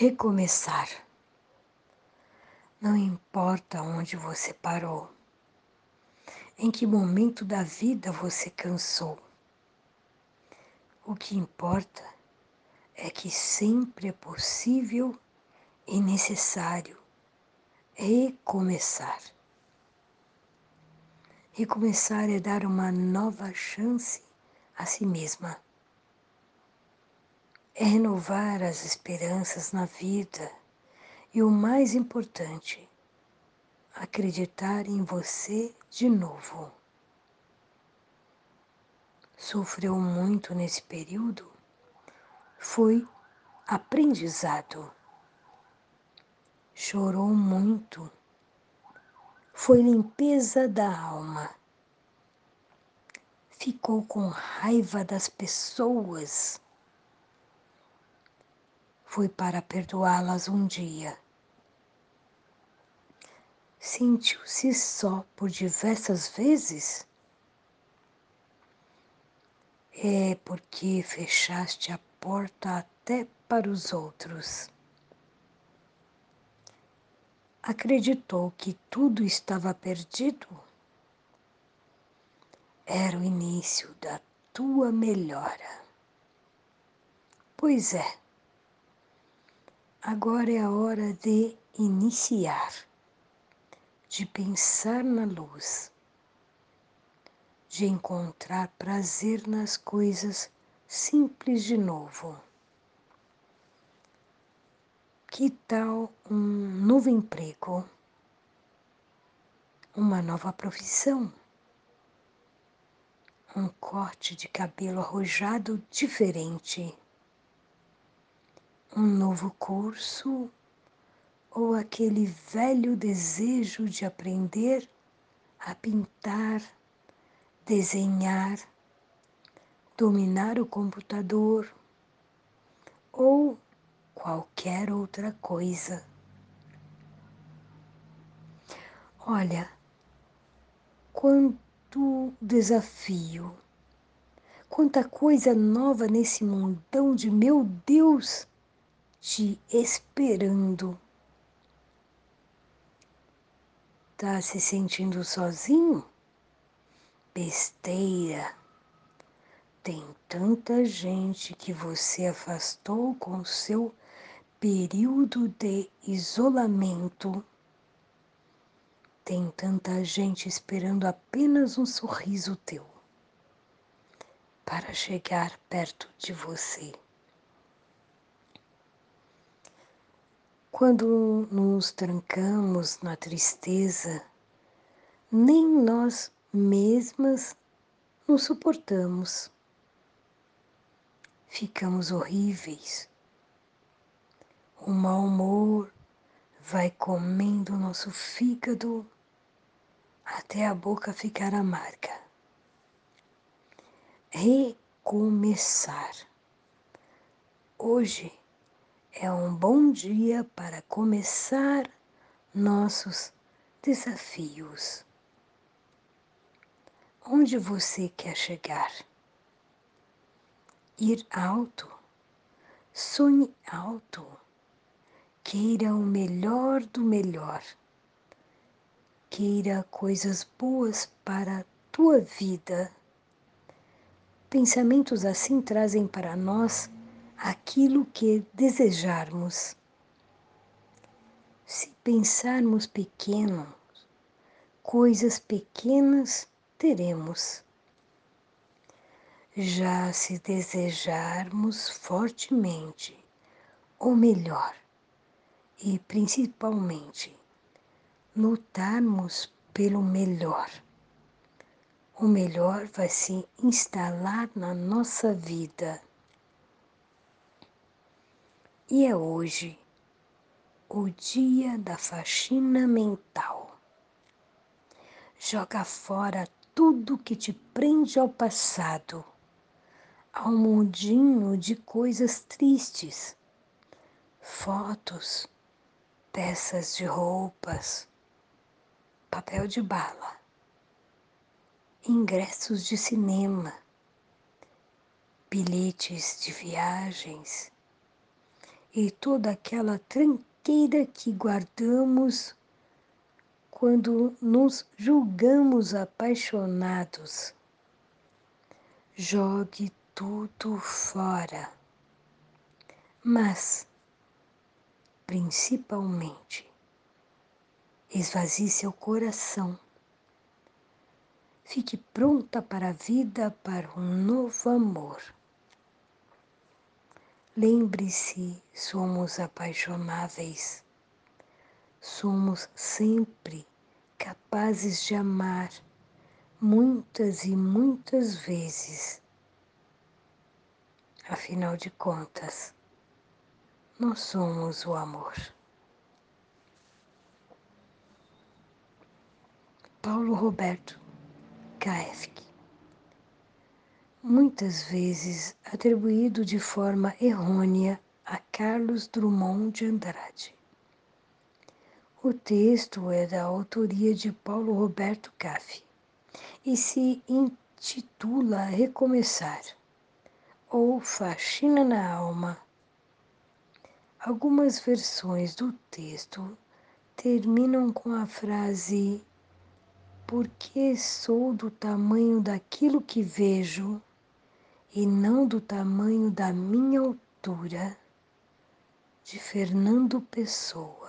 recomeçar. Não importa onde você parou, em que momento da vida você cansou. O que importa é que sempre é possível e necessário recomeçar. Recomeçar é dar uma nova chance a si mesma. É renovar as esperanças na vida e o mais importante, acreditar em você de novo. Sofreu muito nesse período? Foi aprendizado. Chorou muito? Foi limpeza da alma. Ficou com raiva das pessoas? Foi para perdoá-las um dia. Sentiu-se só por diversas vezes? É porque fechaste a porta até para os outros. Acreditou que tudo estava perdido? Era o início da tua melhora. Pois é Agora é a hora de iniciar, de pensar na luz, de encontrar prazer nas coisas simples de novo. Que tal um novo emprego? Uma nova profissão? Um corte de cabelo arrojado diferente? Um novo curso ou aquele velho desejo de aprender a pintar, desenhar, dominar o computador ou qualquer outra coisa. Olha, quanto desafio, quanta coisa nova nesse mundão de meu Deus! Te esperando. Tá se sentindo sozinho? Besteira. Tem tanta gente que você afastou com seu período de isolamento. Tem tanta gente esperando apenas um sorriso teu para chegar perto de você. Quando nos trancamos na tristeza, nem nós mesmas nos suportamos. Ficamos horríveis. O mau humor vai comendo nosso fígado até a boca ficar amarga. Recomeçar. Hoje é um bom dia para começar nossos desafios. Onde você quer chegar? Ir alto? Sonhe alto. Queira o melhor do melhor. Queira coisas boas para a tua vida. Pensamentos assim trazem para nós aquilo que desejarmos. Se pensarmos pequeno, coisas pequenas teremos. Já se desejarmos fortemente o melhor e principalmente lutarmos pelo melhor, o melhor vai se instalar na nossa vida e é hoje o dia da faxina mental. Joga fora tudo que te prende ao passado, ao mundinho de coisas tristes, fotos, peças de roupas, papel de bala, ingressos de cinema, bilhetes de viagens e toda aquela tranqueira que guardamos quando nos julgamos apaixonados. Jogue tudo fora. Mas, principalmente, esvazie seu coração. Fique pronta para a vida, para um novo amor. Lembre-se, somos apaixonáveis. Somos sempre capazes de amar muitas e muitas vezes. Afinal de contas, nós somos o amor. Paulo Roberto Kaefke muitas vezes atribuído de forma errônea a Carlos Drummond de Andrade. O texto é da autoria de Paulo Roberto Cafe e se intitula Recomeçar ou Faxina na Alma. Algumas versões do texto terminam com a frase porque sou do tamanho daquilo que vejo e não do tamanho da minha altura, de Fernando Pessoa.